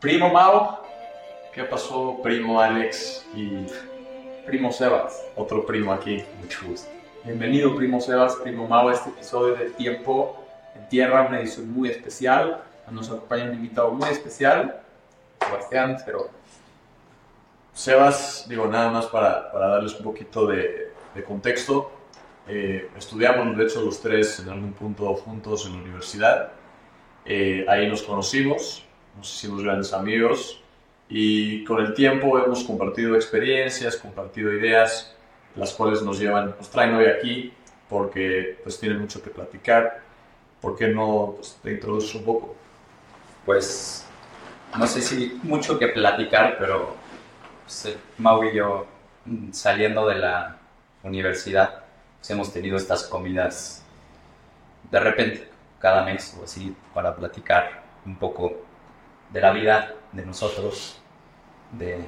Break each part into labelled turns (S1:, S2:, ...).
S1: Primo Mao, ¿qué pasó, primo Alex y
S2: primo Sebas?
S1: Otro primo aquí, mucho gusto.
S2: Bienvenido, primo Sebas, primo Mao, a este episodio de Tiempo en Tierra, una edición muy especial. Nos acompaña un invitado muy especial, Sebastián pero
S1: Sebas, digo, nada más para, para darles un poquito de, de contexto. Eh, estudiamos, de hecho, los tres en algún punto juntos en la universidad. Eh, ahí nos conocimos, nos hicimos grandes amigos y con el tiempo hemos compartido experiencias, compartido ideas, las cuales nos llevan, nos traen hoy aquí porque pues tienen mucho que platicar. ¿Por qué no pues, te introduces un poco?
S3: Pues no sé si mucho que platicar, pero pues, Mau y yo mm, saliendo de la universidad pues, hemos tenido estas comidas de repente cada mes o así para platicar un poco de la vida de nosotros, de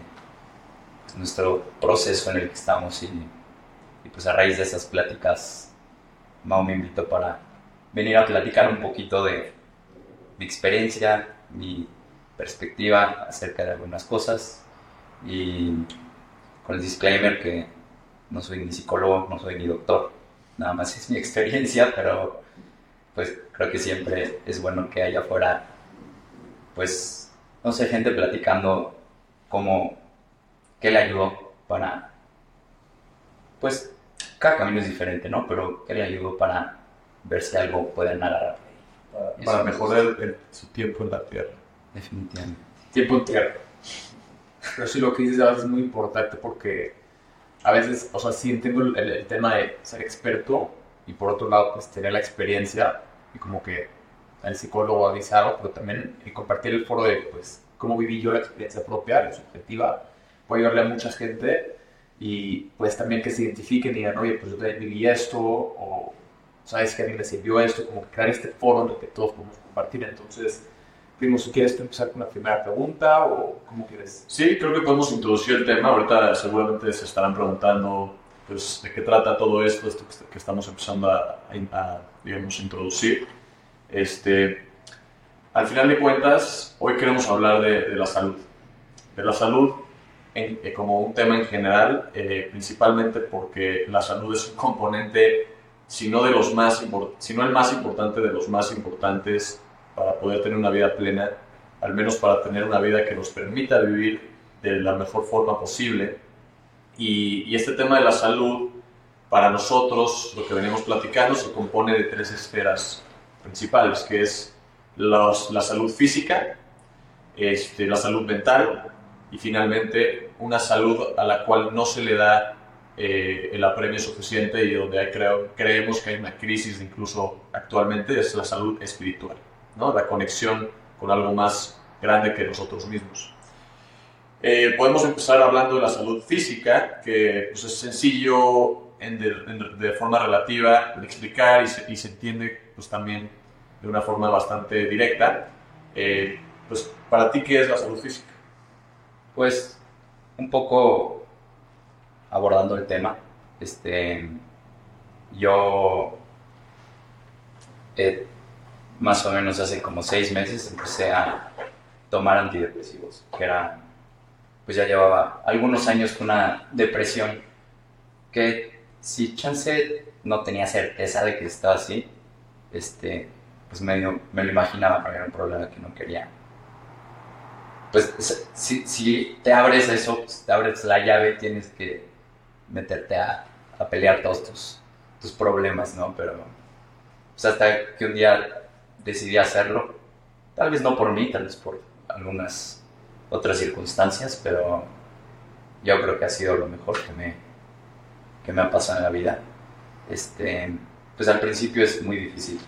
S3: nuestro proceso en el que estamos y, pues a raíz de esas pláticas Mao me invitó para venir a platicar un poquito de mi experiencia, mi perspectiva acerca de algunas cosas y con el disclaimer que no soy ni psicólogo, no soy ni doctor, nada más es mi experiencia, pero pues creo que siempre es bueno que haya afuera, pues, no sé, gente platicando cómo, qué le ayudó para, pues, cada camino es diferente, ¿no? Pero qué le ayudó para ver si algo puede agarrar.
S1: Para, para mejorar su tiempo en la tierra.
S3: Definitivamente.
S2: Tiempo en tierra. Pero sí lo que dices es muy importante porque a veces, o sea, sí entiendo el, el, tema de ser experto y por otro lado, pues tener la experiencia y como que el psicólogo algo, pero también y compartir el foro de, pues, cómo viví yo la experiencia propia, la subjetiva, puede ayudarle a mucha gente y pues también que se identifiquen y digan, oye, pues yo también viví esto o sabes que a mí me sirvió esto, como crear este foro en el que todos podemos compartir. Entonces, Primo, si quieres empezar con la primera pregunta o cómo quieres.
S1: Sí, creo que podemos introducir el tema. Ahorita seguramente se estarán preguntando pues, de qué trata todo esto, esto que estamos empezando a, a digamos, introducir. Este, al final de cuentas, hoy queremos hablar de, la salud. De la salud eh, como un tema en general, eh, principalmente porque la salud es un componente, si no, de los más el más importante, de los más importantes para poder tener una vida plena, al menos para tener una vida que nos permita vivir de la mejor forma posible. Y, y este tema de la salud, para nosotros, lo que venimos platicando, se compone de tres esferas principales, que es los, la salud física, este, la salud mental y finalmente una salud a la cual no se le da eh, el apremio suficiente y donde hay, creo, creemos que hay una crisis incluso actualmente es la salud espiritual. ¿no? la conexión con algo más grande que nosotros mismos. Eh, podemos empezar hablando de la salud física, que pues, es sencillo en de, en, de, forma relativa de explicar y se, y se, entiende pues, también de una forma bastante directa. Eh, pues, ¿Para ti qué es la salud física?
S3: Pues un poco abordando el tema, este, yo eh, más o menos hace como seis meses empecé a tomar antidepresivos, que era, pues ya llevaba algunos años con una depresión que si chance no tenía certeza de que estaba así, este, pues me lo imaginaba, pero era un problema que no quería. Pues si, si te abres eso, pues, te abres la llave, tienes que meterte a, a pelear todos tus, tus problemas, ¿no? Pero pues hasta que un día decidí hacerlo. Tal vez no por mí, tal vez por algunas otras circunstancias, pero yo creo que ha sido lo mejor que me, que me ha pasado en la vida. Este, pues al principio es muy difícil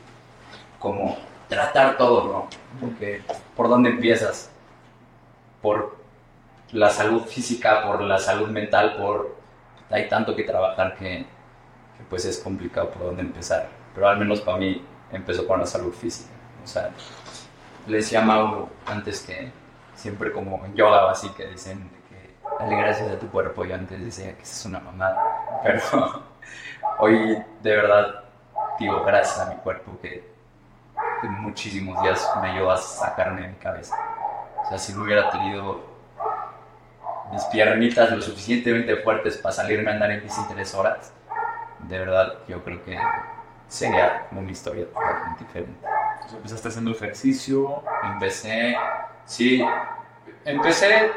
S3: como tratar todo, ¿no? Porque por dónde empiezas? Por la salud física, por la salud mental, por hay tanto que trabajar que, que pues es complicado por dónde empezar. Pero al menos para mí empezó con la salud física. O sea, le decía a Mauro antes que siempre como en yoga así que dicen que dale gracias a tu cuerpo. Yo antes decía que es una mamada, pero hoy de verdad digo gracias a mi cuerpo que en muchísimos días me ayudó a sacarme de mi cabeza. O sea, si no hubiera tenido mis piernitas lo suficientemente fuertes para salirme a andar en bici tres horas, de verdad yo creo que sería una historia totalmente diferente.
S2: Entonces, empezaste haciendo ejercicio.
S3: Empecé, sí, empecé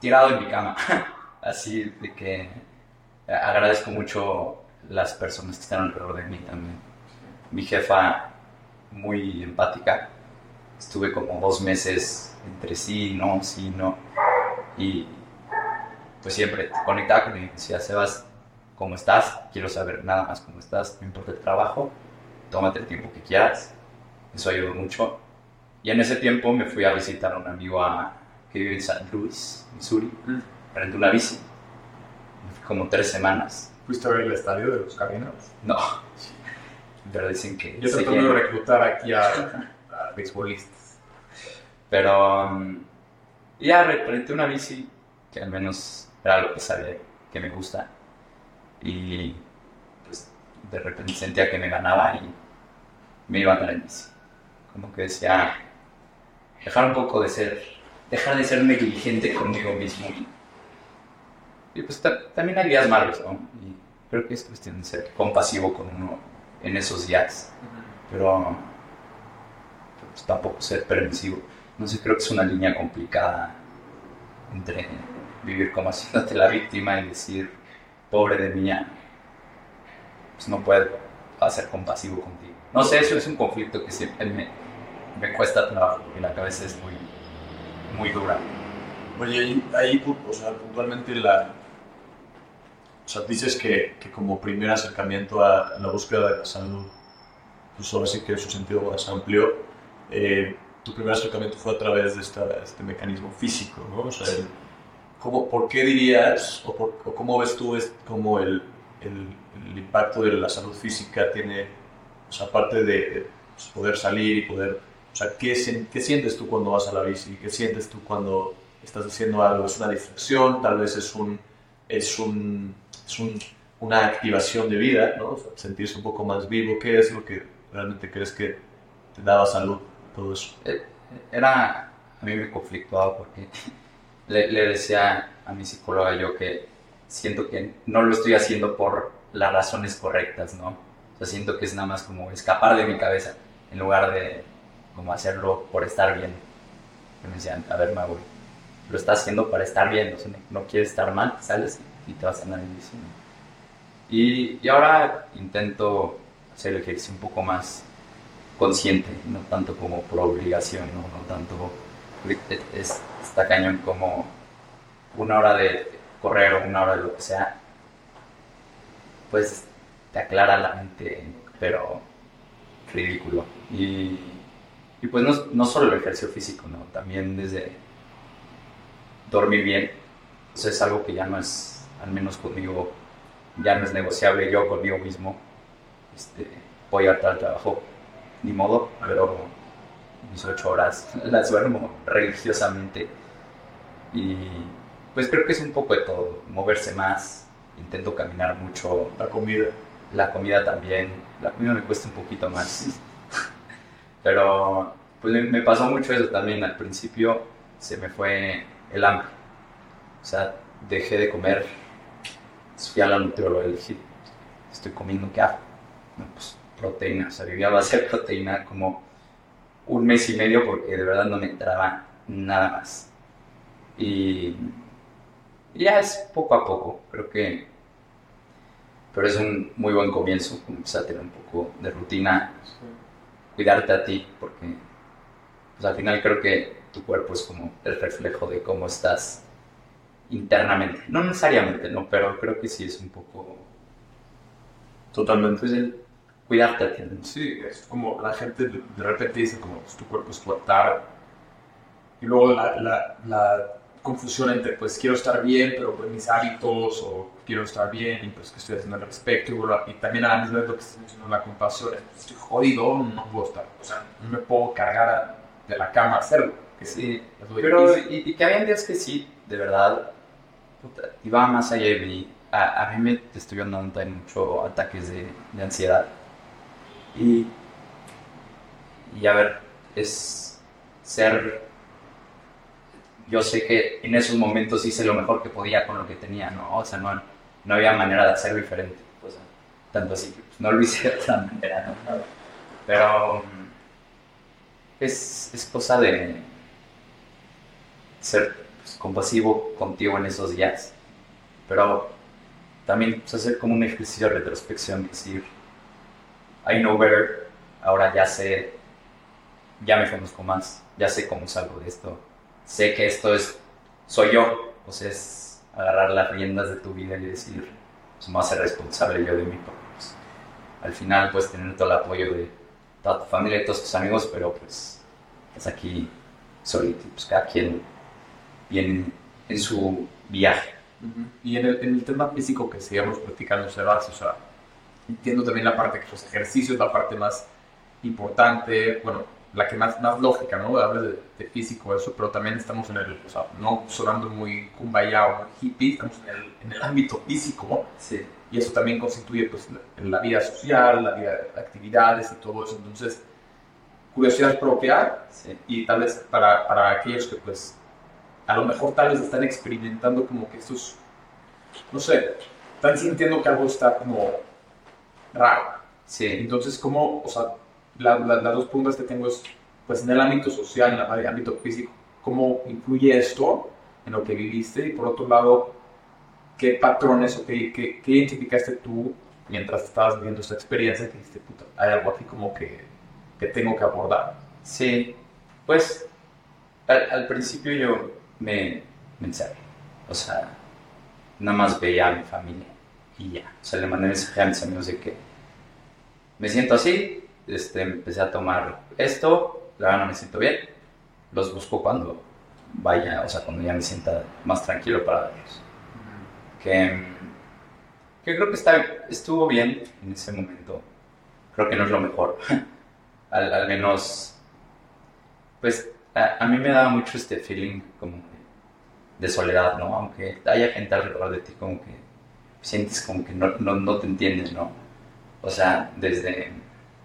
S3: tirado en mi cama, así de que agradezco mucho las personas que están alrededor de mí también. Mi jefa, muy empática, estuve como dos meses entre sí, no, sí, no, y pues siempre conectaba con mi decía, Sebas, ¿cómo estás? Quiero saber nada más cómo estás, no importa el trabajo, tómate el tiempo que quieras, eso ayudó mucho. Y en ese tiempo me fui a visitar a un amigo a, que vive en San Luis, Missouri, renté una bici, fui como tres semanas.
S2: ¿Fuiste a ver el estadio de los Caminos?
S3: No, pero dicen que...
S2: Yo tratando de reclutar aquí a, a beisbolistas.
S3: Pero um, ya re- renté una bici que al menos era lo que sabía que me gusta. Y pues de repente sentía que me ganaba y me iba a andar en bici. Como que decía, dejar un poco de ser, dejar de ser negligente conmigo mismo. Y pues ta- también hay días malos, ¿no? Y creo que es cuestión de ser compasivo con uno en esos días. Pero pues, tampoco ser permisivo. No sé, creo que es una línea complicada entre vivir como haciéndote la víctima y decir, pobre de mí, pues no puedo ser compasivo contigo. No sé, eso es un conflicto que siempre me, me cuesta trabajo, porque la cabeza es muy, muy dura.
S1: Oye, ahí, o sea, puntualmente la... O sea, dices que, que como primer acercamiento a la búsqueda de la salud, pues ahora sí que su sentido más amplio, eh, tu primer acercamiento fue a través de esta, este mecanismo físico, ¿no? O sea, el- ¿cómo, ¿por qué dirías, o, por- o cómo ves tú es, cómo el, el, el impacto de la salud física tiene, o sea, aparte de, de, pues, poder salir y poder, o sea, ¿qué, ¿qué sientes tú cuando vas a la bici? ¿Qué sientes tú cuando estás haciendo algo? ¿Es una distracción? Tal vez es un, es un, es un- una activación de vida, ¿no? Sentirse un poco más vivo. ¿Qué es lo que realmente crees que te daba salud? Todo eso.
S3: Era, a mí me conflictuaba porque le, le decía a mi psicóloga yo que siento que no lo estoy haciendo por las razones correctas, ¿no? O sea, siento que es nada más como escapar de mi cabeza en lugar de como hacerlo por estar bien. Y me decían, a ver, Mauro, lo estás haciendo para estar bien, o sea, no, quieres estar mal, sales y te vas a andar en bici. Y, y ahora intento hacer el ejercicio un poco más consciente, no tanto como por obligación, no, no tanto es, está cañón como una hora de correr o una hora de lo que sea, pues te aclara la mente, pero ridículo. Y, y pues no, no solo el ejercicio físico, ¿no? también desde dormir bien, eso es algo que ya no es, al menos conmigo, ya no es negociable yo conmigo mismo. Este, voy a al trabajo ni modo, pero mis ocho horas las duermo religiosamente. Y pues creo que es un poco de todo, moverse más, intento caminar mucho,
S1: La comida.
S3: la comida también, la comida me cuesta un poquito más. Pero pues me pasó mucho eso también, al principio se me fue el hambre. O sea, dejé de comer, fui a la nutrióloga y le dije, estoy comiendo, ¿qué hago? No, pues proteína, o sea, vivía a base de proteína como un mes y medio porque de verdad no me entraba nada más. Y ya es poco a poco, creo que, pero es un muy buen comienzo, empezar a tener un poco de rutina, cuidarte a ti, porque pues, al final creo que tu cuerpo es como el reflejo de cómo estás internamente, no necesariamente, no, pero creo que sí es un poco,
S1: Totalmente.
S3: pues el cuidarte a ti. ¿no?
S2: Sí, es como la gente de, repente dice como pues, tu cuerpo es tu altar. Y luego la, la, la confusión entre pues quiero estar bien, pero pues, mis hábitos, o quiero estar bien y pues qué estoy haciendo al respecto. Y, y también a la misma vez lo que estás mencionando, la compasión. es, Estoy jodido, no puedo estar. O sea, no me puedo cargar de la cama a hacerlo.
S3: Sí, Pero, y, y que había días que sí, de verdad, puta, iba más allá de mí. A, a mí me estuvieron dando mucho ataques de, de ansiedad. Y, y a ver, es ser yo sé que en esos momentos hice lo mejor que podía con lo que tenía, ¿no? O sea, no, no había manera de hacerlo diferente. O sea, tanto así que pues, no lo hice de otra manera, ¿no? Pero es, es cosa de ser pues, compasivo contigo en esos días. Pero también pues, hacer como un ejercicio de retrospección, decir, I know better, ahora ya sé, ya me conozco más, ya sé cómo salgo de esto, sé que esto es, soy yo, sea, es agarrar las riendas de tu vida y decir, pues me voy a ser responsable yo de mí, pues, al final puedes tener todo el apoyo de toda tu familia y todos tus amigos, pero pues es aquí solito, pues cada quien viene en su viaje.
S2: Y en el, en el, tema físico que sigamos practicando, Sebas, o sea, entiendo también la parte que los ejercicios, la parte más importante, bueno, la que más, más lógica, ¿no? Hablas de, de, físico, eso, pero también estamos en el, o sea, no sonando muy kumbaya o muy hippie, estamos en el, en el ámbito físico,
S3: sí.
S2: y eso también constituye, pues, la, la vida social, la vida de actividades y todo eso, entonces, curiosidad propia,
S3: sí.
S2: y tal vez para, para aquellos que, pues, a lo mejor tal vez están experimentando como que estos, no sé, están sintiendo que algo está como raro.
S3: Sí.
S2: Entonces, como, o sea, la, la, las dos preguntas que tengo es, pues en el ámbito social, en el ámbito físico, ¿cómo influye esto en lo que viviste? Y por otro lado, ¿qué patrones o qué, qué, qué identificaste tú mientras estabas viviendo esta experiencia que dijiste, puta, hay algo aquí como que, que tengo que abordar?
S3: Sí, pues al, al principio yo me, me encerré. O sea, nada más veía a mi familia y ya. O sea, le mandé mensaje a mis amigos de que me siento así, este, empecé a tomar esto, la verdad no me siento bien. Los busco cuando vaya, o sea, cuando ya me sienta más tranquilo para verlos. Que, que creo que está, estuvo bien en ese momento. Creo que no es lo mejor. al, al menos, pues a, a, mí me daba mucho este feeling como de soledad, ¿no? Aunque haya gente alrededor de ti, como que sientes como que no, no, no te entiendes, ¿no? O sea, desde,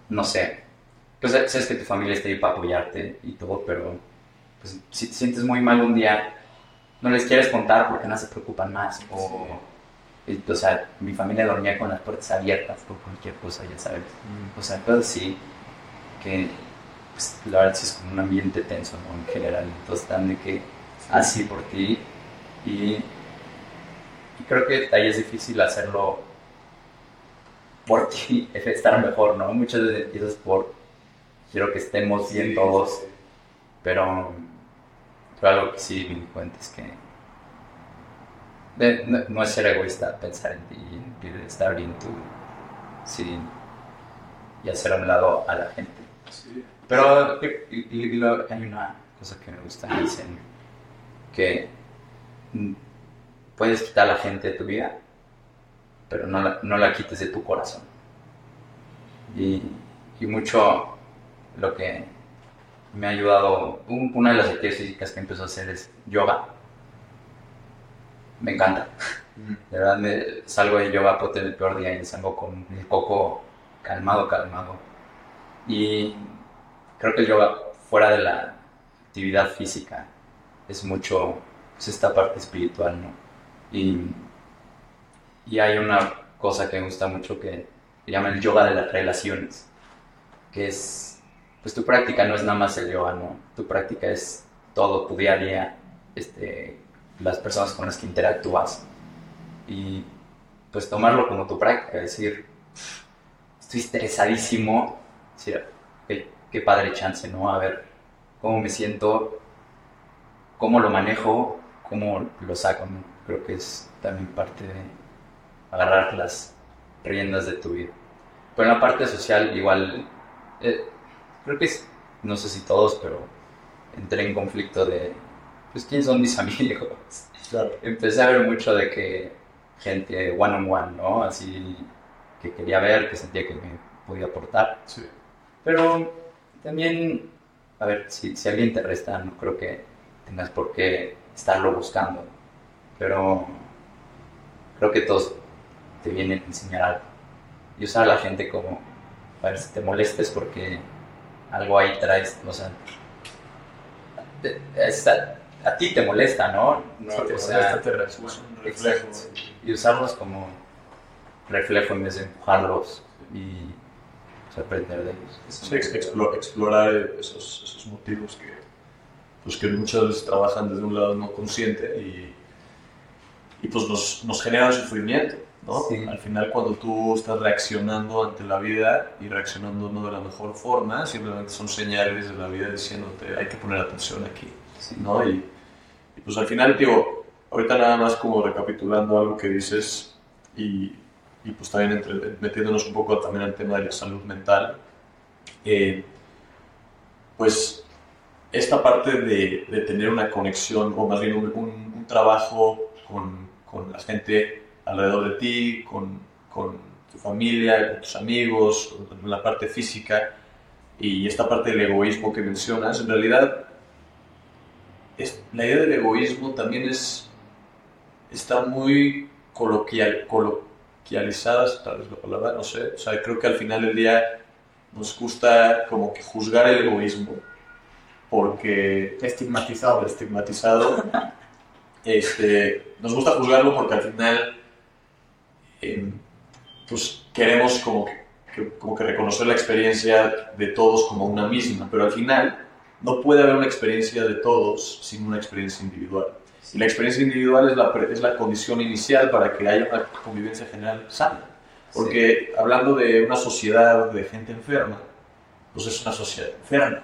S3: no sé, pues sabes que tu familia está ahí para apoyarte y todo, pero pues, si te sientes muy mal un día, no les quieres contar porque no se preocupan más. O, sí. o sea, mi familia dormía con las puertas abiertas por cualquier cosa, ya sabes. Mm. O sea, cosas así que pues, la verdad sí es como un ambiente tenso, ¿no? En general. Entonces están de que sí. así por ti y, y, creo que ahí es difícil hacerlo por ti, estar mejor, ¿no? Muchas veces empiezas por quiero que estemos bien sí, todos, pero, pero, algo que sí me di cuenta es que de, no, no, es ser egoísta pensar en ti estar bien tú, sí, y hacer a un lado a la gente.
S2: Sí.
S3: Pero y, y, y lo, hay una cosa que me gusta, dicen que puedes quitar a la gente de tu vida, pero no la, no la quites de tu corazón. Y, y, mucho lo que me ha ayudado, un, una de las actividades físicas que empezó a hacer es yoga. Me encanta. De verdad, me, salgo de yoga, tener el peor día y salgo con el coco calmado, calmado. Y creo que el yoga, fuera de la actividad física, es mucho pues, esta parte espiritual, ¿no? Y, y hay una cosa que me gusta mucho que se llama el yoga de las relaciones, que es, pues tu práctica no es nada más el yoga, ¿no? Tu práctica es todo, tu día a día, este, las personas con las que interactúas. Y pues tomarlo como tu práctica, decir, estoy estresadísimo, decir, okay, qué padre chance, ¿no? A ver cómo me siento, cómo lo manejo, cómo lo saco, ¿no? Creo que es también parte de agarrar las riendas de tu vida. Pero en la parte social, igual, eh, creo que es, no sé si todos, pero entré en conflicto de, pues, ¿quiénes son mis amigos?
S2: Claro.
S3: Empecé a ver mucho de que gente one on one, ¿no? Así que quería ver, que sentía que me podía aportar.
S2: Sí.
S3: Pero también, a ver, si, si alguien te resta, no creo que tengas por qué estarlo buscando. Pero creo que todos te vienen a enseñar algo. Y usar a la gente como para ver si te molestes porque algo ahí traes, o sea, está, a ti te molesta, ¿no? no
S2: Si te
S3: o
S2: molesta,
S3: sea,
S2: te
S1: reflejo.
S3: Exacto. y usarlos como reflejo en vez de empujarlos y pues, aprender de ellos.
S1: Sí,
S3: me
S1: ex-
S3: gusta.
S1: explo- explorar esos, esos motivos que, pues que muchas veces trabajan desde un lado no consciente y, y pues nos, nos generan sufrimiento, ¿no?
S3: Sí.
S1: Al final cuando tú estás reaccionando ante la vida y reaccionando no de la mejor forma, simplemente son señales de la vida diciéndote hay que poner atención aquí,
S3: Sí.
S1: ¿no? Y, y, pues al final, digo, ahorita nada más como recapitulando algo que dices y, y pues también entre- metiéndonos un poco también al tema de la salud mental, eh, pues esta parte de, de tener una conexión o más bien un, un- un trabajo con, con la gente alrededor de ti, con, con tu familia, con tus amigos, con la parte física y esta parte del egoísmo que mencionas, en realidad es- la idea del egoísmo también es, está muy coloquial, coloquializada, tal vez la palabra, no sé, o sea, creo que al final del día nos gusta como que juzgar el egoísmo porque
S2: Estigmatizado.
S1: estigmatizado. Este, nos gusta juzgarlo porque al final eh, pues queremos como que, que- como que reconocer la experiencia de todos como una misma, pero al final no puede haber una experiencia de todos sin una experiencia individual. Y la experiencia individual es la, es la condición inicial para que haya una convivencia general sana. Porque hablando de una sociedad de gente enferma, pues es una sociedad enferma,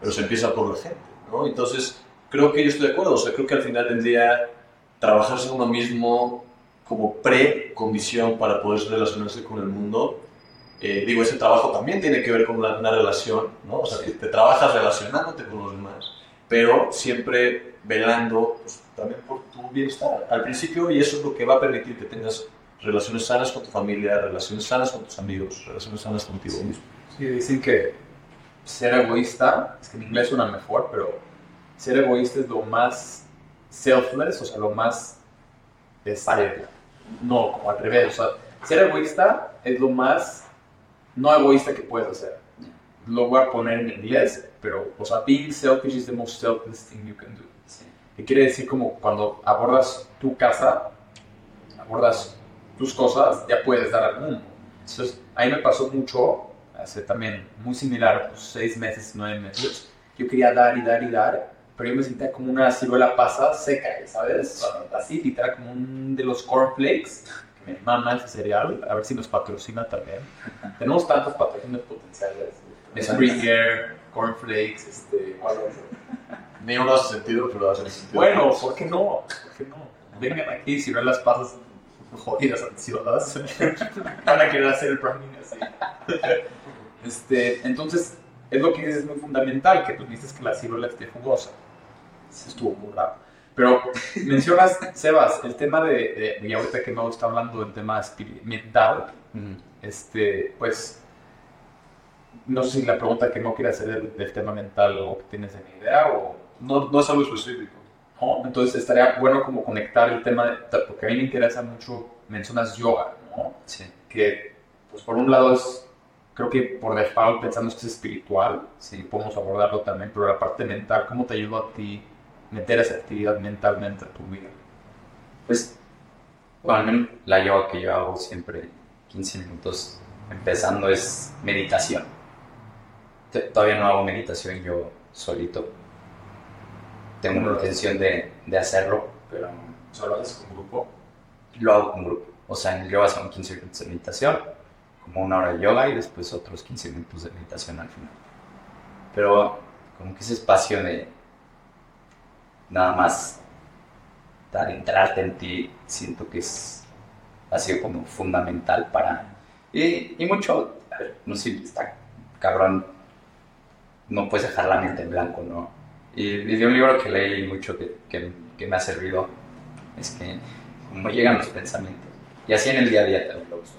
S1: pero se empieza por la gente, ¿no? Entonces, creo que yo estoy de acuerdo, o sea, creo que al final del día trabajarse uno mismo como precondición para poder relacionarse con el mundo, eh, digo, ese trabajo también tiene que ver con una, una relación, ¿no? O sea, que te trabajas relacionándote con los demás, pero siempre velando pues, también por tu bienestar al principio y eso es lo que va a permitir que tengas relaciones sanas con tu familia, relaciones sanas con tus amigos, relaciones sanas contigo mismo.
S2: Sí, dicen que ser egoísta, es que en inglés suena mejor, pero ser egoísta es lo más selfless, o sea, lo más... Este, no, como al revés, o sea, ser egoísta es lo más no egoísta que puedes hacer. Lo voy a poner en inglés, pero, o sea, being selfish is the most selfless thing you can do.
S3: Sí.
S2: Que quiere decir como cuando abordas tu casa, abordas tus cosas, ya puedes dar al mundo. Entonces, a mí me pasó mucho, hace también muy similar, pues, seis meses, nueve meses. Yo quería dar y dar y dar, pero yo me sentía como una ciruela pasa seca, ¿sabes? Así, literal, como un de los cornflakes, me mama ese cereal, a ver si nos patrocina también. Tenemos tantos patrocinios potenciales. Springer, cornflakes, este...
S1: Ni uno hace sentido, pero hace sentido.
S2: Bueno, ¿por qué no? ¿Por qué no? Vengan aquí, si ven las pasas jodidas ansiosas, van a querer hacer el branding así. Este, entonces, es lo que es muy fundamental, que tú dices que la ciruela esté jugosa. Eso estuvo muy raro. Pero mencionas, Sebas, el tema de, de y ahorita que no está hablando del tema espiri- mental,
S3: Ujú.
S2: este, pues, no sé si la pregunta que no quiere hacer del, tema mental o que tienes en idea o...
S1: No, no es algo específico.
S2: ¿no? Entonces estaría bueno como conectar el tema, de, porque a mí me interesa mucho, mencionas yoga, ¿no?
S3: Sí.
S2: Que, pues por un lado es, creo que por default pensamos que es espiritual,
S3: Sí.
S2: podemos abordarlo también, pero la parte mental, ¿cómo te ayuda a ti meter esa actividad mentalmente a tu vida?
S3: Pues, bueno, al menos la yoga que yo hago siempre 15 minutos empezando es meditación. Todavía no hago meditación yo solito. Tengo una intención de, de hacerlo, pero
S2: ¿Solo haces con grupo?
S3: lo hago con grupo. O sea, en el yoga son 15 minutos de meditación, como una hora de yoga y después otros 15 minutos de meditación al final. Pero como que ese espacio de nada más adentrarte en ti, siento que es, ha sido como fundamental para... Y, y mucho, a ver, no sé, está cabrón, no puedes dejar la mente en blanco, ¿no? Y, y de un libro que leí mucho que, que, que me ha servido, es que como llegan los pensamientos, y así en el día a día te lo uso.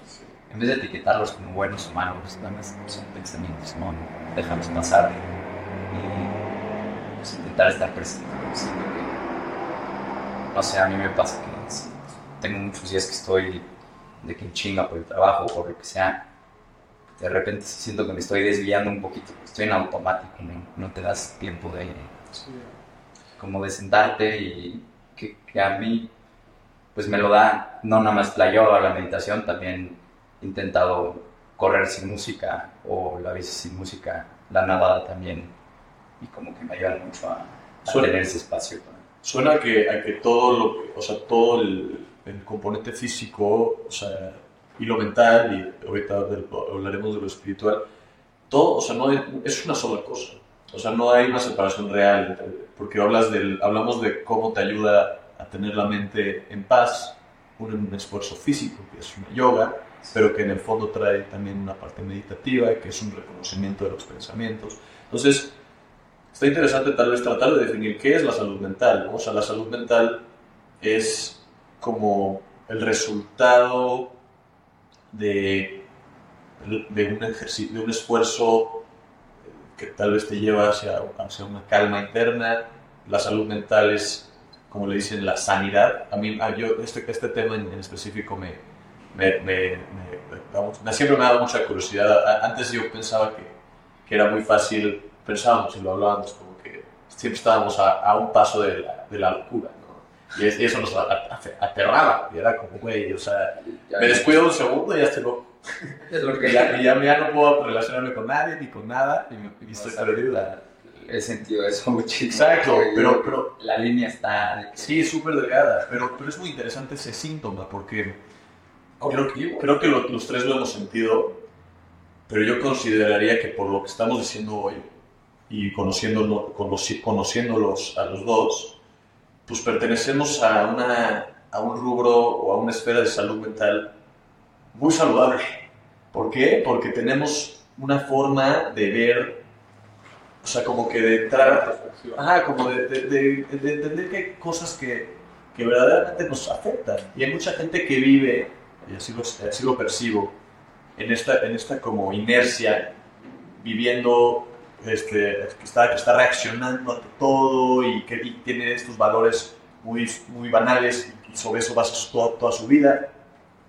S3: En vez de etiquetarlos como buenos o malos, nada más son pensamientos, ¿no? Déjalos pasar y pues, intentar estar presente. Que, no sé, a mí me pasa que tengo muchos días que estoy de que chinga por el trabajo, por lo que sea. De repente siento que me estoy desviando un poquito, estoy en automático, ¿no? No te das tiempo de... como de sentarte y que, que a mí pues me lo da no nada más la yoga, la meditación, también he intentado correr sin música o la bici sin música, la nadada también y como que me ayuda mucho a, a
S1: Suena-
S3: tener ese espacio.
S1: Suena a que, a que todo lo que- o sea, todo el, el componente físico, o sea, y lo mental, y ahorita hablaremos de lo espiritual, todo, o sea, no es, es una sola cosa. O sea, no hay una separación real, porque hablas del, hablamos de cómo te ayuda a tener la mente en paz, un, un esfuerzo físico, que es una yoga, pero que en el fondo trae también una parte meditativa, que es un reconocimiento de los pensamientos. Entonces, está interesante tal vez tratar de definir qué es la salud mental. ¿no? O sea, la salud mental es como el resultado de, de un de un esfuerzo que tal vez te lleva hacia, hacia una calma interna. La salud mental es, como le dicen, la sanidad. A mí, yo, este, este tema en, en específico me, me, me, siempre me ha dado mucha curiosidad. Antes yo pensaba que, que era muy fácil, pensábamos y lo hablábamos, como que siempre estábamos a, a un paso de la, de la locura. Y, es- y eso nos aterraba, y era como, güey, o sea, me descuido un segundo y ya estoy loco.
S3: Es lo
S1: Y
S3: que
S1: ya, y ya, ya no puedo relacionarme con nadie ni con nada, y, me- y estoy perdido.
S3: la- He sentido eso muchísimo.
S1: Exacto, pero, pero
S3: La línea está...
S1: Sí, súper delgada, pero, pero es muy interesante ese síntoma porque creo que, creo que lo- los tres lo hemos sentido, pero yo consideraría que por lo que estamos diciendo hoy y conociéndolo, conoci- conociéndolos a los dos, pues pertenecemos a, una, a un rubro o a una esfera de salud mental muy saludable. ¿Por qué? Porque tenemos una forma de ver, o sea, como que de entrar Ajá, como de, de- de- de entender que hay cosas que, que verdaderamente nos afectan. Y hay mucha gente que vive, y así lo, así lo percibo, en esta, en esta como inercia, viviendo, este, que, está, que está reaccionando ante todo y que y tiene estos valores muy, muy banales y sobre eso basa su- toda, toda su vida.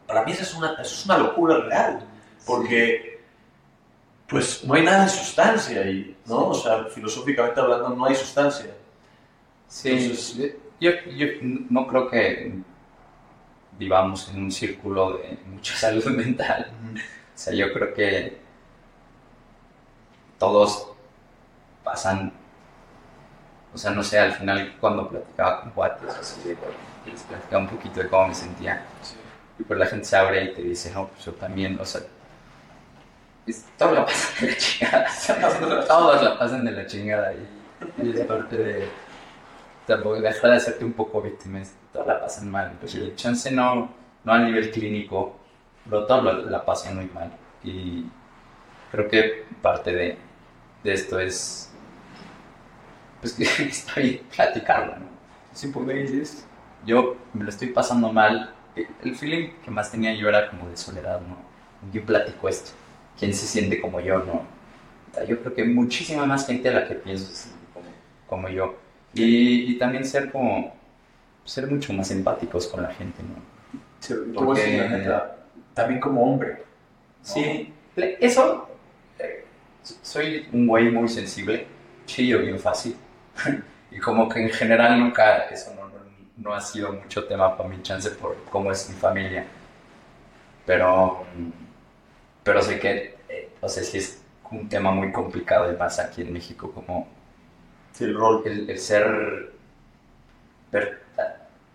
S1: Para mí eso es una, eso es una locura real, porque pues no hay nada de sustancia ahí, ¿no? O sea, filosóficamente hablando, no hay sustancia.
S3: Sí,
S1: Entonces-
S3: yo, yo no creo que vivamos en un círculo de mucha salud mental. O sea, yo creo que todos pasan, o sea, no sé, al final cuando platicaba con cuates, así de, les platicaba un poquito de cómo me sentía. Y pues la gente se abre y te dice, no, pues yo también, o sea, es- todos la pasan de la chingada. todos la pasan de la chingada. Y, y es parte de, tampoco deja de hacerte un poco víctima, todos la pasan mal. Pues el chance no, no a nivel clínico, pero todos la, la pasan muy mal. Y creo que parte de, de esto es, pues que está bien platicarlo, ¿no? Simplemente es, yo me lo estoy pasando mal. El- El feeling que más tenía yo era como de soledad, ¿no? Yo platico esto. ¿Quién se siente como yo, no? Yo creo que muchísima más gente a la que pienso siente como, como yo. Y, y también ser como, ser mucho más empáticos con la gente, ¿no?
S2: Sí, la neta, también como hombre.
S3: Sí, eso, eh, soy un güey muy sensible, chillo bien fácil, y como que en general nunca, eso no, no, no ha sido mucho tema para mi chance por cómo es mi familia, pero, pero sé que, eh, o sea, sí es un tema muy complicado y más aquí en México, como
S1: Sí, el rol.
S3: el, el ser ver-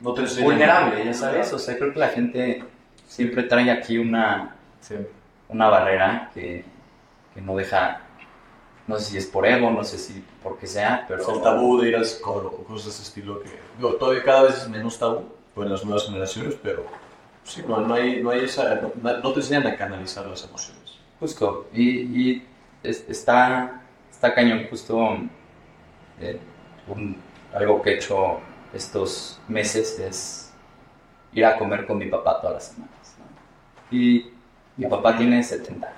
S1: No te
S3: vulnerable, ya sabes, o sea, creo que la gente siempre trae aquí una
S1: Sí.
S3: una barrera que, que no deja, no sé si es por ego, no sé si por qué sea, pero...
S1: Es el tabú de ir al psicólogo, cosas de ese estilo que, digo, todavía cada vez es menos tabú pues, en las nuevas generaciones, pero sí, no, no hay, no hay esa, no, no te enseñan a canalizar las emociones.
S3: Justo, y, y es- está, está cañón, justo eh, un- algo que he hecho estos meses es ir a comer con mi papá todas las semanas. ¿no? Y mi papá tiene 70 años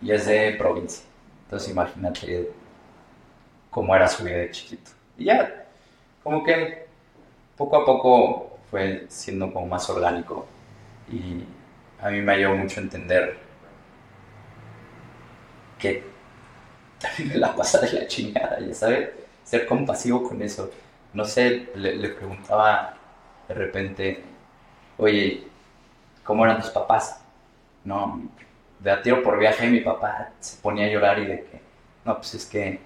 S3: y es de provincia, entonces imagínate cómo era su vida de chiquito. Y ya, como que poco a poco fue siendo como más orgánico y a mí me ayudó mucho a entender que también me la pasa de la chingada, ya sabes, ser compasivo con eso. no sé, le, preguntaba de repente, oye, ¿cómo eran tus papás? No, de a tiro por viaje mi papá se ponía a llorar y de que, no, pues es que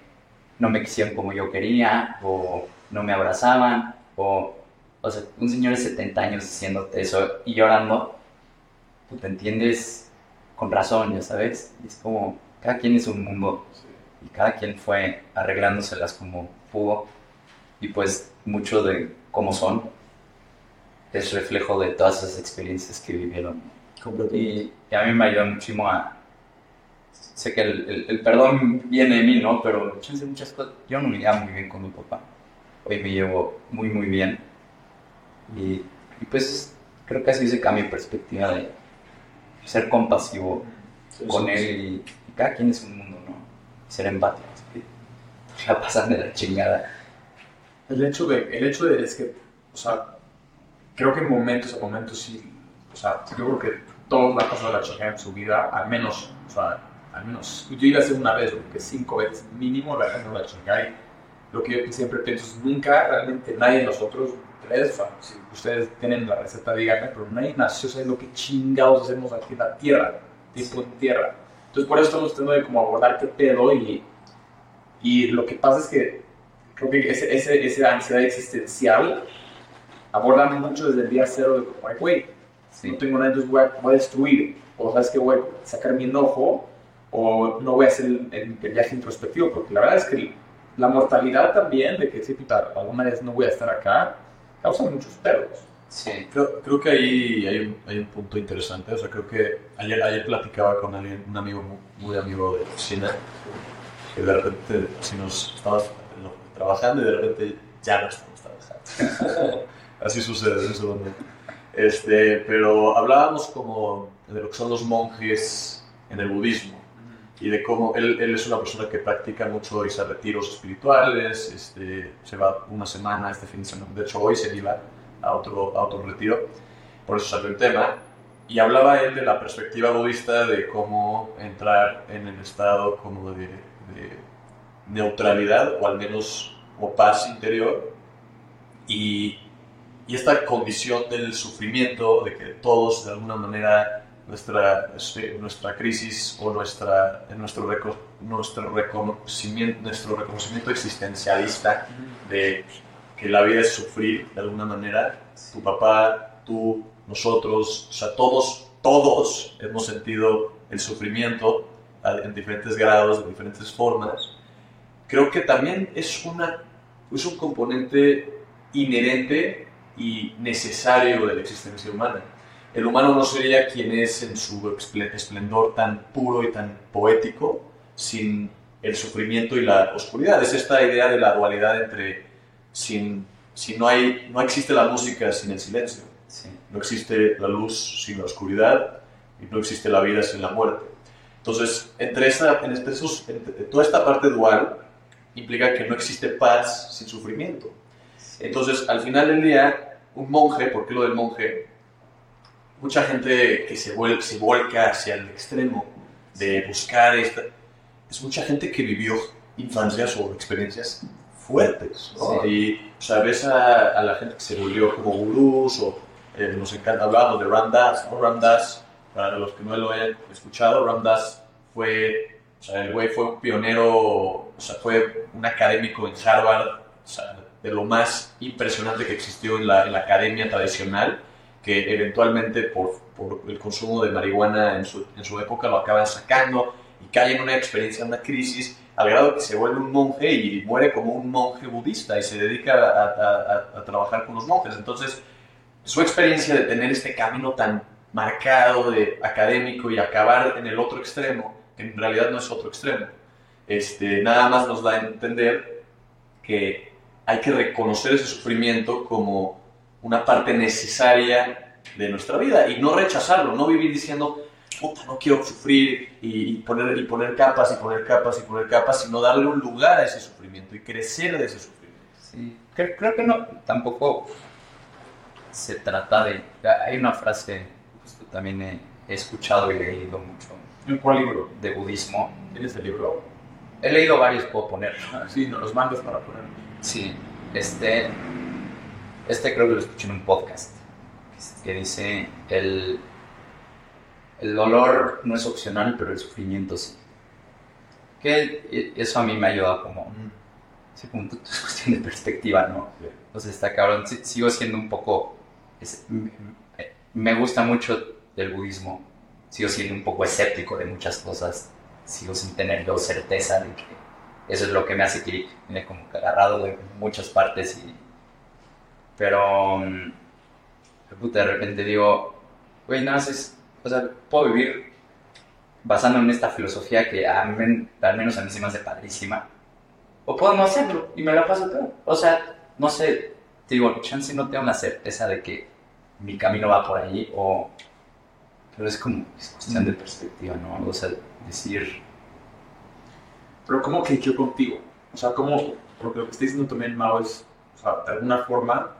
S3: no me quisieron como yo quería, o no me abrazaban, o, o sea, un señor de 70 años diciéndote eso y llorando, tú te entiendes con razón, ya sabes, es como, cada quien es un mundo, y cada quien fue arreglándoselas como pudo, y pues mucho de cómo son es reflejo de todas esas experiencias que vivieron. Y, y a mí me ayudó muchísimo a... Sé que el, el- el perdón viene de mí, ¿no? Pero chance muchas cosas... Yo no me llevaba muy bien con mi papá. Hoy me llevo muy, muy bien. Y, y pues creo que así se cambia mi perspectiva de ser compasivo con él y, y cada quien es un mundo, ¿no? Ser empático. La pasan de la chingada.
S2: El hecho de, el hecho de es que, o sea, creo que en momentos, en momentos sí, o sea, yo creo que todos la pasado la chingada en su vida, al menos, o sea, al menos, yo iba a hacer una vez, porque cinco veces mínimo la pasado la chingada. Y lo que yo siempre pienso es nunca, realmente nadie de nosotros, tres, o sea, si ustedes tienen la receta, díganme, pero nadie nació sabiendo qué chingados hacemos aquí en la tierra, tipo en tierra. Entonces por eso estamos tratando de como abordar qué pedo y, y lo que pasa es que creo que ese, ese, esa ansiedad existencial abordan mucho desde el día cero de como, "Ay, güey,
S3: Sí.
S2: no tengo nada, entonces voy a, voy a destruir, o sabes que voy a sacar mi enojo, o no voy a hacer el, el- el viaje introspectivo, porque la verdad es que la mortalidad también, de que sí, puta, alguna vez no voy a estar acá, causa muchos pedos.
S3: Sí.
S1: Creo, creo que ahí hay un, hay un punto interesante. O sea, creo que ayer, ayer platicaba con alguien, un amigo muy, muy amigo de cocina, que de repente, si nos estamos trabajando y de repente ya no estamos trabajando. Así sucede en ese momento. Este, pero hablábamos como de lo que son los monjes en el budismo y de cómo él, él es una persona que practica mucho irse a retiros espirituales, este, se va una semana este fin de semana, de hecho hoy se iba a otro, a otro retiro, por eso salió el tema, y hablaba él de la perspectiva budista de cómo entrar en el estado como de, de neutralidad o al menos o paz interior y, y esta condición del sufrimiento, de que todos de alguna manera nuestra, este, nuestra crisis o nuestra, nuestro, reco- nuestro, reconocimiento, nuestro reconocimiento existencialista de que la vida es sufrir de alguna manera, tu papá, tú, nosotros, o sea, todos, todos hemos sentido el sufrimiento en diferentes grados, de diferentes formas. Creo que también es, una, es un componente inherente y necesario de la existencia humana. El humano no sería quien es en su esplendor tan puro y tan poético sin el sufrimiento y la oscuridad. Es esta idea de la dualidad entre sin, si no, hay, no existe la música sin el silencio,
S3: Sí.
S1: no existe la luz sin la oscuridad y no existe la vida sin la muerte. Entonces, entre, esta, en este- esos- entre toda esta parte dual implica que no existe paz sin sufrimiento. Entonces, al final del día, un monje, ¿por qué lo del monje? Mucha gente que se, vuel- se volca hacia el extremo de buscar esta... Es mucha gente que vivió infancias o experiencias fuertes, ¿no?
S3: Sí.
S1: Y, o sea, ves a, a la gente que se volvió como gurús o eh, nos encanta hablar de Ram Dass, ¿no? Ram Dass, para los que no lo hayan escuchado, Ram Dass fue, o sea, el güey fue un pionero, o sea, fue un académico en Harvard, o sea, de lo más impresionante que existió en la, en la academia tradicional, que eventualmente por, por el consumo de marihuana en su, en su época lo acaban sacando y cae en una experiencia, una crisis, al grado que se vuelve un monje y muere como un monje budista y se dedica a, a- a- a trabajar con los monjes. Entonces, su experiencia de tener este camino tan marcado de académico y acabar en el otro extremo, que en realidad no es otro extremo, este, nada más nos da a entender que hay que reconocer ese sufrimiento como una parte necesaria de nuestra vida y no rechazarlo, no vivir diciendo, puta, no quiero sufrir y, y poner, y poner capas y poner capas y poner capas, sino darle un lugar a ese sufrimiento y crecer de ese sufrimiento.
S3: Sí, creo, creo que no, tampoco se trata de... Hay una frase que también he, he escuchado y leído mucho
S2: ¿En cuál libro?
S3: de budismo.
S2: ¿Tienes el libro?
S3: He leído varios, puedo poner.
S2: Ah, sí, nos los mandas para poner.
S3: Sí, Este, este creo que lo escuché en un podcast que dice el, el dolor no es opcional, pero el sufrimiento sí. Que eso a mí me ha ayudado como... Sí, punto es cuestión de perspectiva, ¿no? Entonces está cabrón. Sigo siendo un poco... me gusta mucho del budismo. Sigo siendo un poco escéptico de muchas cosas. Sigo sin tener yo certeza de que eso es lo que me hace clic. Me como agarrado de muchas partes y... Pero... Mm, de repente digo, güey, no, es... O sea, puedo vivir basándome en esta filosofía que a mí, al menos a mí se me hace padrísima o podemos hacerlo y me la paso todo. O sea, no sé, te digo, chance no tengo la certeza de que mi camino va por ahí o... Pero es como es cuestión de perspectiva, ¿no? O sea, decir...
S2: Pero ¿cómo yo contigo? O sea, ¿cómo...? Porque lo que está diciendo también Mao es, o sea, de alguna forma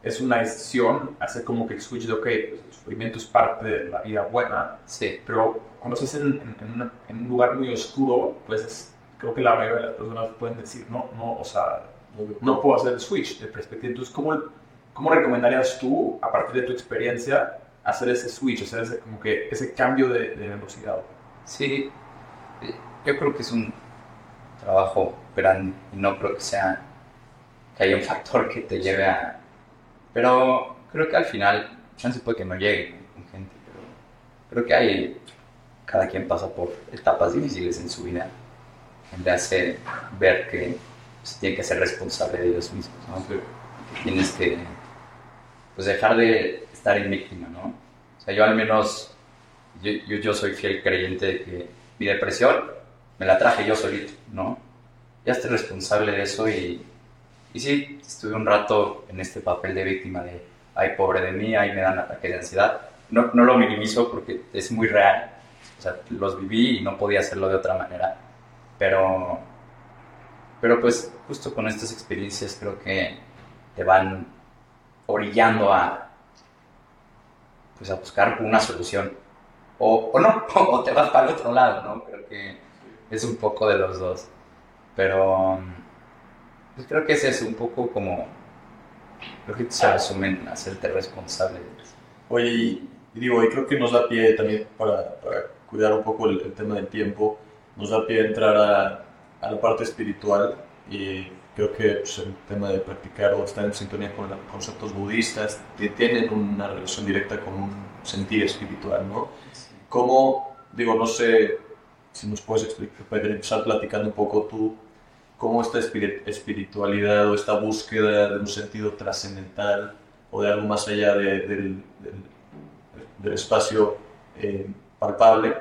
S2: es una decisión hacer como que switch de, ok, pues el sufrimiento es parte de la vida buena.
S3: Sí.
S2: Pero cuando estás en, en, en un lugar muy oscuro, pues creo que la mayoría de las personas pueden decir, no, no, o sea, no puedo hacer el switch de perspectiva. Entonces, ¿cómo, cómo recomendarías tú, a partir de tu experiencia, hacer ese switch, hacer ese, como que ese cambio de, velocidad?
S3: Sí, yo creo que es un trabajo grande y no creo que sea que haya un factor que te lleve a... Pero creo que al final, chance puede que no llegue con gente, pero creo que hay... Cada quien pasa por etapas difíciles en su vida le hace ver que pues, tiene que ser responsable de ellos mismos, ¿no? que, tienes que pues, dejar de estar en víctima, ¿no? O sea, yo al menos, yo, yo, soy fiel creyente de que mi depresión me la traje yo solito, ¿no? Ya estoy responsable de eso y, y sí, estuve un rato en este papel de víctima de, ay, pobre de mí, ay, me dan ataque de ansiedad. No, no lo minimizo porque es muy real. O sea, los viví y no podía hacerlo de otra manera. Pero, pero pues justo con estas experiencias creo que te van orillando a, pues a buscar una solución. O, o no, o te vas para el otro lado, ¿no? Creo que es un poco de los dos. Pero pues creo que ese es un poco como, creo que se resume en hacerte responsable.
S1: Oye, y, digo, y creo que nos da pie también para, cuidar un poco el tema del tiempo nos da pie a entrar a, a la parte espiritual y creo que pues, el tema de practicar o estar en sintonía con los conceptos budistas tienen una relación directa con un sentir espiritual, ¿no? ¿Cómo, digo, no sé si nos puedes explicar, empezar platicando un poco tú, cómo esta espiritualidad o esta búsqueda de un sentido trascendental o de algo más allá del, del, espacio eh, palpable,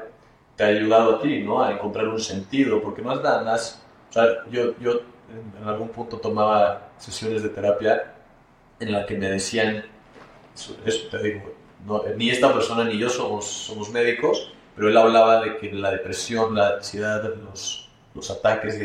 S1: te ha ayudado a ti, ¿no? A encontrar un sentido, porque no es nada más, o sea, yo, yo en algún punto tomaba sesiones de terapia en la que me decían, eso, te digo, ni esta persona ni yo somos, somos médicos, pero él hablaba de que la depresión, la ansiedad, los, los ataques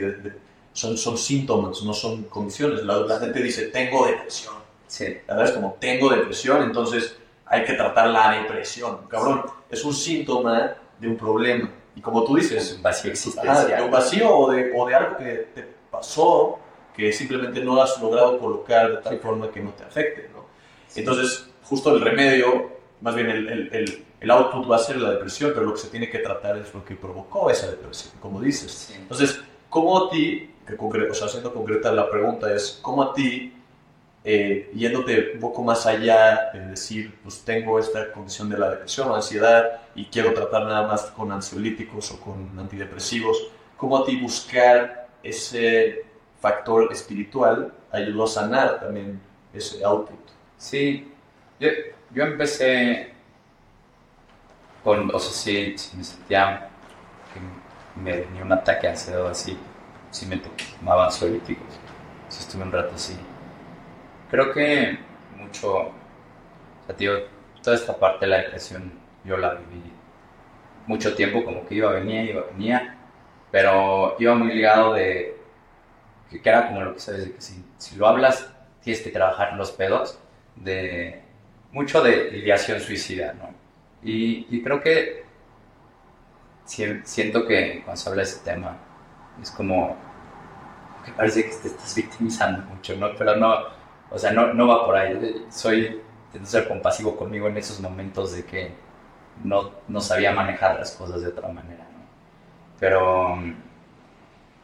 S1: son, son síntomas, no son condiciones. La, la gente dice, tengo depresión.
S3: Sí.
S1: La verdad es como, tengo depresión, entonces hay que tratar la depresión. Cabrón, es un síntoma de un problema. Y como tú dices,
S3: un vacío existencial.
S1: de un vacío o de, o de algo que te pasó que simplemente no has logrado colocar de tal forma que no te afecte. ¿no? Entonces, justo el remedio, más bien el, el, el, output va a ser la depresión, pero lo que se tiene que tratar es lo que provocó esa depresión, como dices. Entonces, ¿cómo a ti, que o sea, siendo concreta la pregunta es, ¿cómo a ti eh, yéndote un poco más allá de decir, pues tengo esta condición de la depresión o ansiedad y quiero tratar nada más con ansiolíticos o con antidepresivos, ¿cómo a ti buscar ese factor espiritual ayudó a sanar también ese output?
S3: Sí, yo, yo empecé con, o sea, si, me sentía que me venía un ataque ansiedad así, si me tomaba ansiolíticos, si estuve un rato así. Creo que mucho, o sea, tío, toda esta parte de la depresión yo la viví mucho tiempo, como que iba, venía, iba, venía, pero iba muy ligado de que, era como lo que sabes, de que si, lo hablas tienes que trabajar los pedos, de mucho de ideación suicida, ¿no? Y, creo que siento que cuando se habla de ese tema es como que parece que te estás victimizando mucho, ¿no? Pero no, o sea, no, no va por ahí. Soy, intento ser compasivo conmigo en esos momentos de que no, no sabía manejar las cosas de otra manera, ¿no? Pero,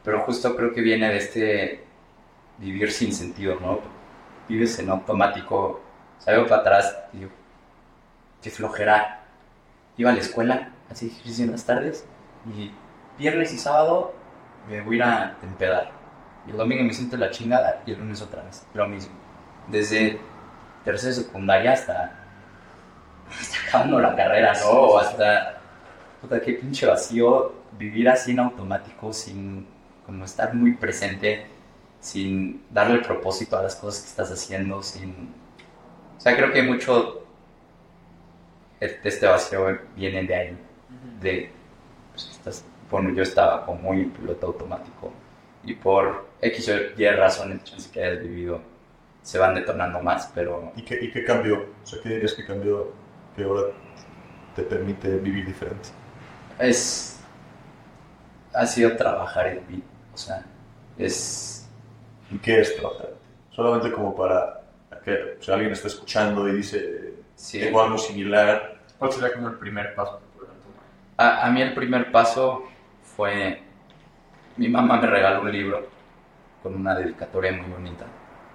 S3: pero justo creo que viene de este vivir sin sentido, ¿no? Vives en automático, salgo para atrás y digo, qué flojera. Iba a la escuela, así ejercicio en las tardes, y viernes y sábado me voy a ir a empedar. Y el domingo me siento la chingada y el lunes otra vez, lo mismo. Desde tercera secundaria hasta, hasta acabando la carrera, ¿no? O hasta, puta, qué pinche vacío vivir así en automático, sin como estar muy presente, sin darle propósito a las cosas que estás haciendo, sin... O sea, creo que mucho de este vacío viene de ahí, de, pues, estás, bueno, yo estaba como muy en piloto automático y por X o Y razones, chance que hayas vivido, se van detonando más, pero...
S1: ¿Y qué, ¿Y qué cambió? O sea, ¿qué dirías que cambió que ahora te permite vivir diferente?
S3: Es... Ha sido trabajar en mí, o sea, es...
S1: ¿Y qué es trabajar? Solamente como para que si alguien está escuchando y dice,
S3: Sí.
S1: tengo algo similar,
S2: ¿Cuál sería como el primer paso que podrían tomar?
S3: A, a mí el primer paso fue... Mi mamá me regaló un libro con una dedicatoria muy bonita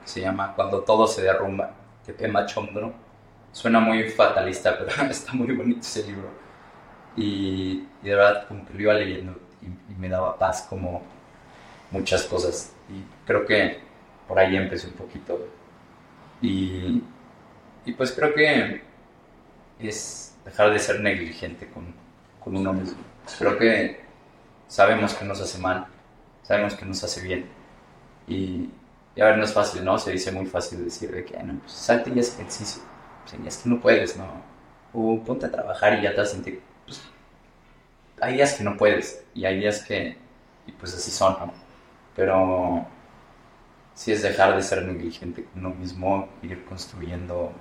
S3: que se llama Cuando todo se derrumba, de Pema Chondro. Suena muy fatalista, pero está muy bonito ese libro. Y, y de verdad, como que lo iba leyendo y, y me daba paz como muchas cosas. Y creo que por ahí empecé un poquito. Y, y pues creo que es dejar de ser negligente con, con uno mismo. Creo que sabemos que nos hace mal, sabemos que nos hace bien. Y, y a ver, no es fácil, ¿no? Se dice muy fácil decir de que, "Ah, no, pues salte y haz ejercicio. Y es que no puedes, ¿no? O ponte a trabajar y ya te vas a sentir. Pues, hay días que no puedes y hay días que, y pues así son, ¿no? Pero sí es dejar de ser negligente con uno mismo, ir construyendo,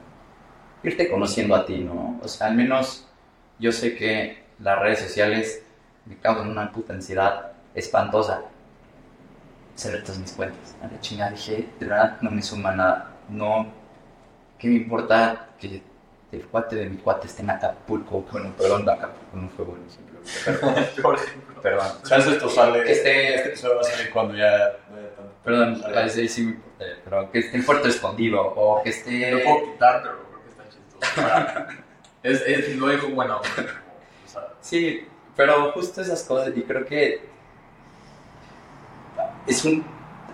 S3: irte conociendo a ti, ¿no? O sea, al menos yo sé que las redes sociales me causan una puta ansiedad espantosa. Cerré todas mis cuentas. A la chingada dije, de verdad no me suma nada. No, ¿qué me importa que el cuate de mi cuate esté en Acapulco? Bueno, perdón, Acapulco no fue bueno simplemente. Pero,
S1: perdón. Chance esto sale,
S3: esté-
S1: este episodio va a salir cuando ya tanto.
S3: Perdón, parece sí, me importa, pero que esté en Puerto Escondido o que esté...
S2: Lo puedo quitar, pero creo que está chistoso. es, es, lo digo, bueno, o sea,
S3: Sí, pero justo esas cosas, y creo que es un.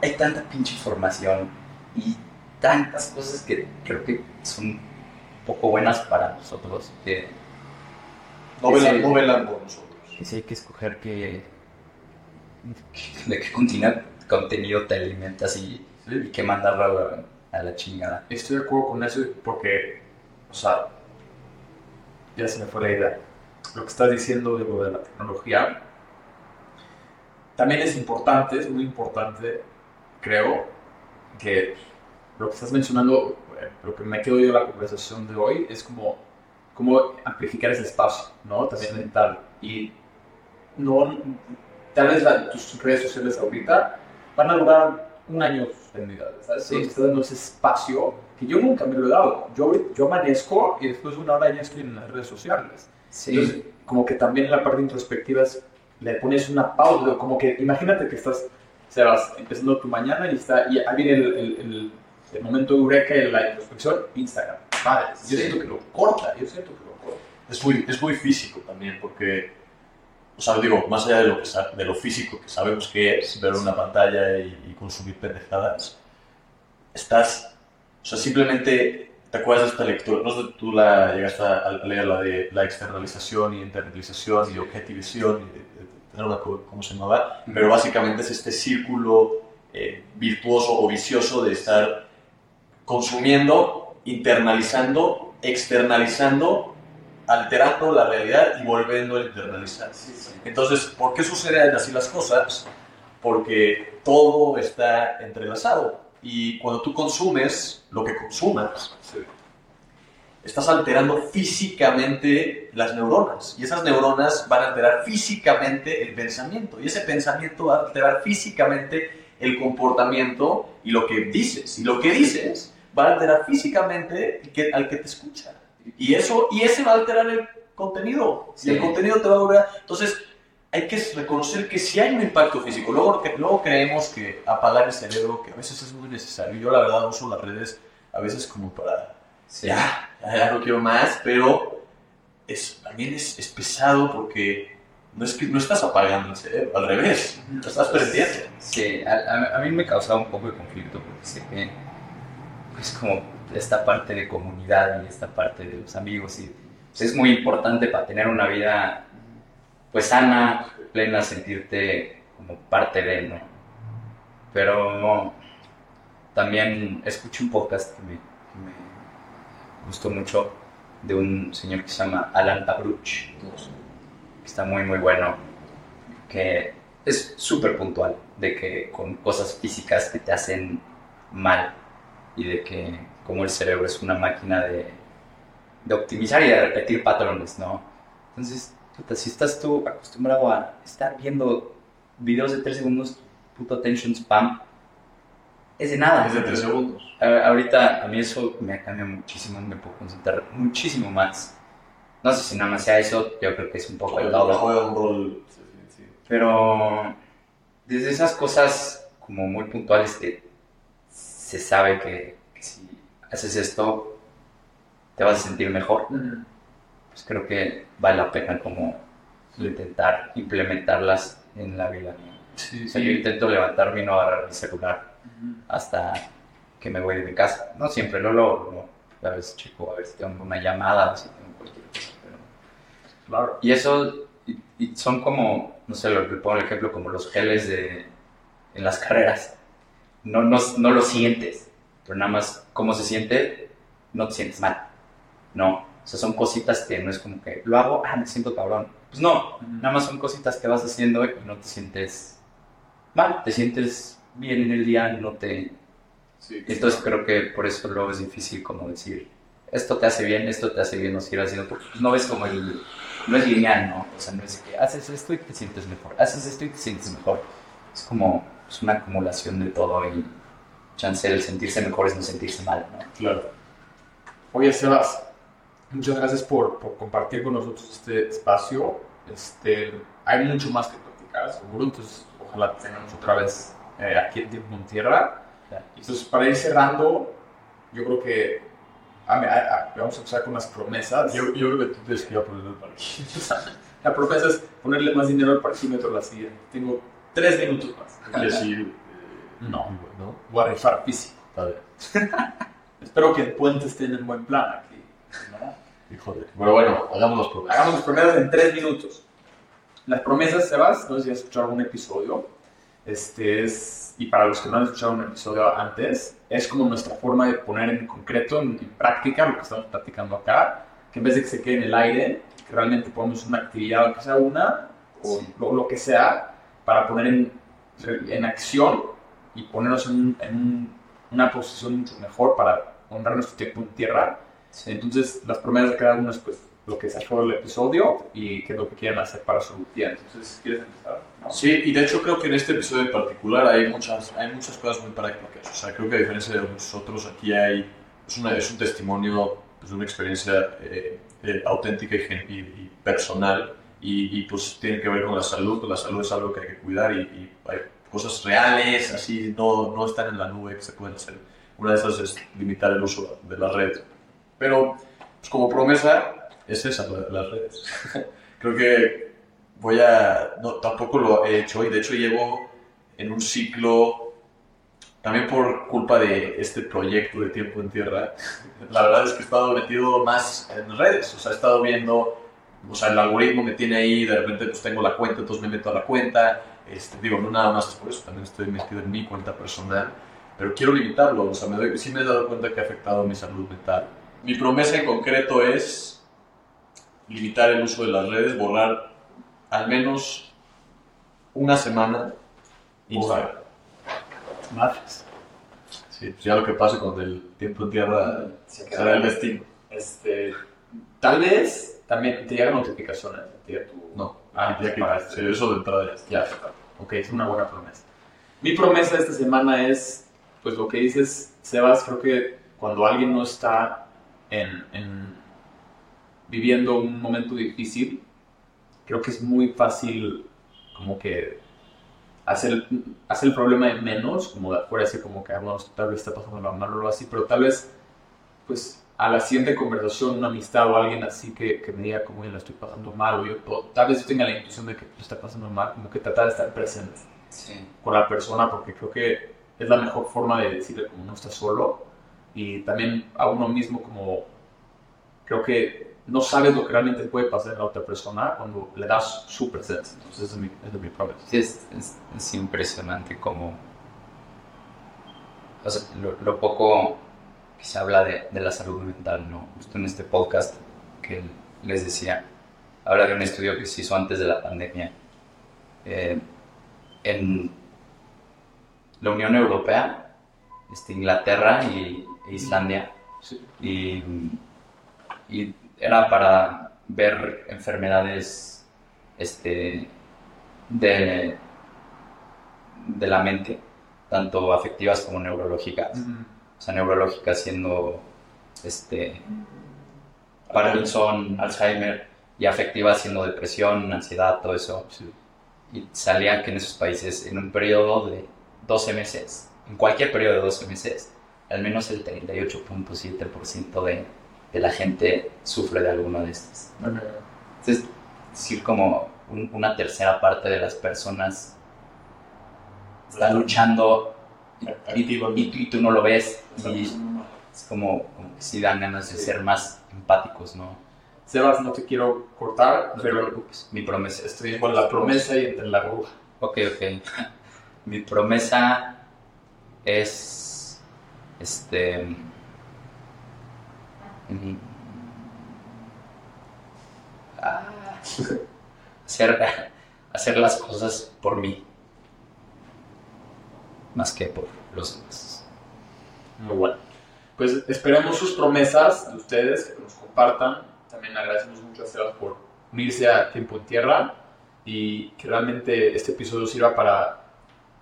S3: Hay tanta pinche información y tantas cosas que creo que son poco buenas para nosotros. Que,
S1: No velan, no velan por nosotros.
S3: que sí hay que escoger que, de qué contenido, contenido te alimentas y, y que mandarlo a la, a la chingada.
S2: estoy de acuerdo con eso porque, o sea, ya se me fue la idea. Lo que estás diciendo de lo de la tecnología también es importante, es muy importante, creo, que lo que estás mencionando, eh, lo que me quedo yo de la conversación de hoy es como, como amplificar ese espacio, ¿no? También mental. Y no, tal vez la- tus redes sociales ahorita van a durar un año suspendidas, ¿sabes?
S3: Sí.
S2: Estás dando ese espacio que yo nunca me lo he dado. Yo, yo amanezco y después de una hora ya estoy en las redes sociales.
S3: Sí,
S2: Entonces, como que también en la parte introspectiva es- le pones una pausa, como que imagínate que estás, Sebas, empezando tu mañana y, está, y ahí viene el, el, el- el momento eureka de la introspección, Instagram. Madre, yo
S3: Sí.
S2: siento que lo corta, yo siento que lo corta.
S1: Es muy, es muy físico también, porque, o sea, digo, más allá de lo, que de lo físico que sabemos que es ver una pantalla y, y consumir pendejadas, estás, o sea, simplemente te acuerdas de esta lectura, no sé tú la llegaste a, leer la de la externalización y internalización y objetivación, y ¿cómo se llamaba? Pero básicamente es este círculo eh, virtuoso o vicioso de estar consumiendo, internalizando, externalizando, alterando la realidad y volviendo a internalizar. Entonces, ¿por qué suceden así las cosas? Porque todo está entrelazado y cuando tú consumes lo que consumas, estás alterando físicamente las neuronas y esas neuronas van a alterar físicamente el pensamiento y ese pensamiento va a alterar físicamente el comportamiento y lo que dices. Y lo que dices va a alterar físicamente al que te escucha. Y eso, y ese va a alterar el contenido. Y el
S3: Sí.
S1: contenido te va a volver. Entonces, hay que reconocer que sí hay un impacto físico. Luego, que, luego creemos que apagar el cerebro, que a veces es muy necesario. Yo, la verdad, uso las redes a veces como para.
S3: Sí.
S1: Ya, ya, no quiero más, pero es, también es, es pesado porque no es que no estás apagando el cerebro, al revés, lo estás perdiendo.
S3: Sí, a, a- a mí me causaba un poco de conflicto porque sé que es como esta parte de comunidad y esta parte de los amigos y es muy importante para tener una vida pues sana, plena, sentirte como parte de, ¿no? Pero también escuché un podcast que me, que me gustó mucho de un señor que se llama Alan Abruch, que está muy muy bueno, que es súper puntual de que con cosas físicas que te hacen mal y de que como el cerebro es una máquina de, de optimizar y de repetir patrones, ¿no? Entonces, puta, si estás tú acostumbrado a estar viendo videos de 3 segundos, puto attention spam, es de nada.
S1: Es de tres segundos.
S3: A- Ahorita a mí eso me ha cambiado muchísimo, me puedo concentrar muchísimo más. No sé si nada más sea eso, yo creo que es un poco.
S1: Juega un rol. sí, sí.
S3: Pero desde esas cosas como muy puntuales que se sabe que, que si haces esto te vas a sentir mejor, pues creo que vale la pena como intentar implementarlas en la vida.
S1: Sí,
S3: O sea, yo intento levantarme y no agarrar mi celular hasta que me voy de mi casa. No siempre lo logro, ¿no? A veces checo a ver si tengo una llamada o si tengo cualquier cosa. Pero...
S1: Claro.
S3: Y eso y, y son como, no sé, lo que pongo el ejemplo, como los geles de, en las carreras. No, no, no lo sientes, pero nada más cómo se siente, no te sientes mal. No, o sea, son cositas que no es como que lo hago, ah, me siento cabrón. Pues no, nada más son cositas que vas haciendo y no te sientes mal, te sientes bien en el día, no te...
S1: Sí,
S3: Entonces creo que por eso luego es difícil como decir, esto te hace bien, esto te hace bien, no sigas haciendo, porque no ves como el... No es lineal, ¿no? O sea, no es que haces esto y te sientes mejor, haces esto y te sientes mejor. Es como pues, una acumulación de todo y chance el sentirse mejor es no sentirse mal, ¿no?
S1: Claro.
S2: Oye, Sebas, muchas gracias por, por compartir con nosotros este espacio. Este, hay mucho más que platicar, seguro, entonces ojalá te tengamos otra vez eh, aquí en Tiempo en Tierra. Entonces, para ir cerrando, yo creo que a- a- a- vamos a empezar con las promesas.
S1: Yo, yo creo que tú tienes que ir a poner el parquímetro.
S2: La promesa es ponerle más dinero al parquímetro la siguiente. Tengo tres minutos más. No.
S1: ¿no?
S2: Voy a rifar físico.
S1: A ver,
S2: Espero que el puente esté en el buen plan aquí. ¿no?
S1: híjole. Pero bueno, hagamos los promesas.
S2: Hagamos las promesas en tres minutos. Las promesas, Sebas, no sé si has escuchado algún episodio. Este es, y para los que no han escuchado un episodio antes, es como nuestra forma de poner en concreto, en, en práctica, lo que estamos platicando acá, que en vez de que se quede en el aire, que realmente podamos una actividad, aunque sea una, o
S3: Sí.
S2: lo, lo que sea, para poner en, en acción y ponernos en, en un- una posición mucho mejor para honrar nuestro tiempo en tierra. Entonces, las promesas de cada uno es pues, lo que sacó del episodio y qué es lo que quieren hacer para su día. Entonces, ¿quieres empezar? No.
S1: Sí, y de hecho creo que en este episodio en particular hay muchas, hay muchas cosas muy prácticas. O sea, creo que a diferencia de muchos otros, aquí hay, es, una, es un testimonio pues, de una experiencia eh, eh, auténtica y, y- y personal. Y, y, pues tiene que ver con la salud. La salud es algo que hay que cuidar y, y hay cosas reales, así, no, no están en la nube que se pueden hacer. Una de esas es limitar el uso de las redes. Pero pues, como promesa es esa, la- las redes. creo que voy a... No, tampoco lo he hecho y de hecho llevo en un ciclo, también por culpa de este proyecto de Tiempo en Tierra, la verdad es que he estado metido más en redes, o sea, he estado viendo, o sea, el algoritmo me tiene ahí, de repente pues tengo la cuenta, entonces me meto a la cuenta, este, digo, no nada más es por eso, también estoy metido en mi cuenta personal, pero quiero limitarlo, o sea, me doy- sí me he dado cuenta que ha afectado mi salud mental. Mi promesa en concreto es limitar el uso de las redes, borrar al menos una semana Instagram.
S2: Madres.
S1: Sí, pues ya lo que pase con el tiempo en tierra será el destino.
S2: Este, tal vez también te llegan notificaciones. a ti, a tu-
S1: No,
S2: Ah,
S1: ya que
S2: para
S1: sí, eso de entrada ya está.
S2: Ya, ok, es una buena promesa. Mi promesa esta semana es, pues lo que dices, Sebas, creo que cuando alguien no está en, en viviendo un momento difícil, creo que es muy fácil como que hacer, hacer el problema de menos, como de afuera, así como que, ah, bueno, tal vez está pasando mal o algo así, pero tal vez, pues, a la siguiente conversación, una amistad o alguien así que, que me diga como, yo la estoy pasando mal, o yo, o tal vez yo tenga la intuición de que lo está pasando mal, como que tratar de estar presente
S3: Sí.
S2: con la persona, porque creo que es la mejor forma de decirle como no estás solo, y también a uno mismo como, creo que no sabes lo que realmente puede pasar en la otra persona cuando le das su presencia, entonces ese es mi, es mi promesa.
S3: Sí, es, es- es impresionante como o sea, lo, lo poco que se habla de, de la salud mental, ¿no? Justo en este podcast que les decía, habla de un estudio que se hizo antes de la pandemia. Eh, en la Unión Europea, este, Inglaterra y e Islandia,
S2: Sí.
S3: y, y era para ver enfermedades este, de, de la mente, tanto afectivas como neurológicas. Sea, neurológicas siendo este, Parkinson, Alzheimer, y afectivas siendo depresión, ansiedad, todo eso.
S2: Sí.
S3: Y salía que en esos países, en un periodo de 12 meses, en cualquier periodo de 12 meses, al menos el 38.7% de, de la gente sufre de alguna de estas. Es decir, como un- una tercera parte de las personas está luchando y, y- y tú- no lo ves. Y es como, como que sí dan ganas de ser más empáticos, ¿no?
S2: Sebas, no te quiero cortar,
S3: No
S2: pero
S3: preocupes, mi promesa.
S2: estoy con la promesa y entre la aguja.
S3: Ok, ok. Mi promesa es. Este. mm, ah, hacer, hacer las cosas por mí. Más que por los demás.
S2: Muy bueno. Pues esperemos sus promesas de ustedes, que nos compartan. También agradecemos mucho a Sebas por unirse a Tiempo en Tierra y que realmente este episodio sirva para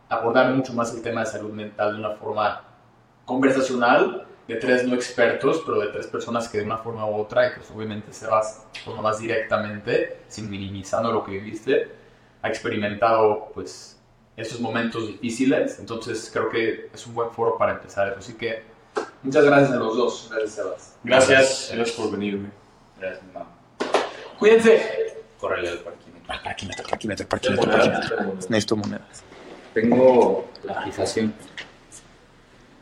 S2: abordar mucho más el tema de salud mental de una forma conversacional de tres no expertos, pero de tres personas que de una forma u otra, y pues, obviamente Sebas forma más directamente, sin minimizando lo que viviste, ha experimentado pues esos momentos difíciles, entonces creo que es un buen foro para empezar eso. Así que muchas gracias a los dos. Gracias, Sebas.
S1: Gracias, gracias por venirme.
S3: Gracias, mamá.
S2: Cuídense.
S3: Córrele al parquímetro.
S4: Parquímetro, parquímetro, parquímetro, parquímetro. Necesito monedas.
S3: Tengo la aplicación.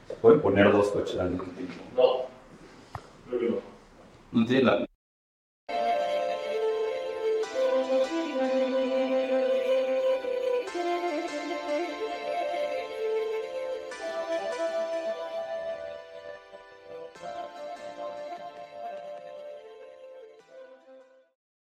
S3: ¿Se pueden poner dos coches al mismo tiempo?
S2: No, creo que no.
S3: No tiene la